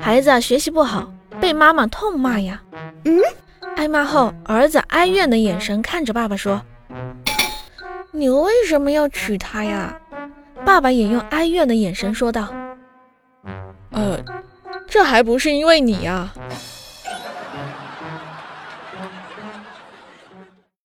孩子啊学习不好被妈妈痛骂呀。挨骂后儿子哀怨的眼神看着爸爸说你为什么要娶她呀？爸爸也用哀怨的眼神说道。呃这还不是因为你呀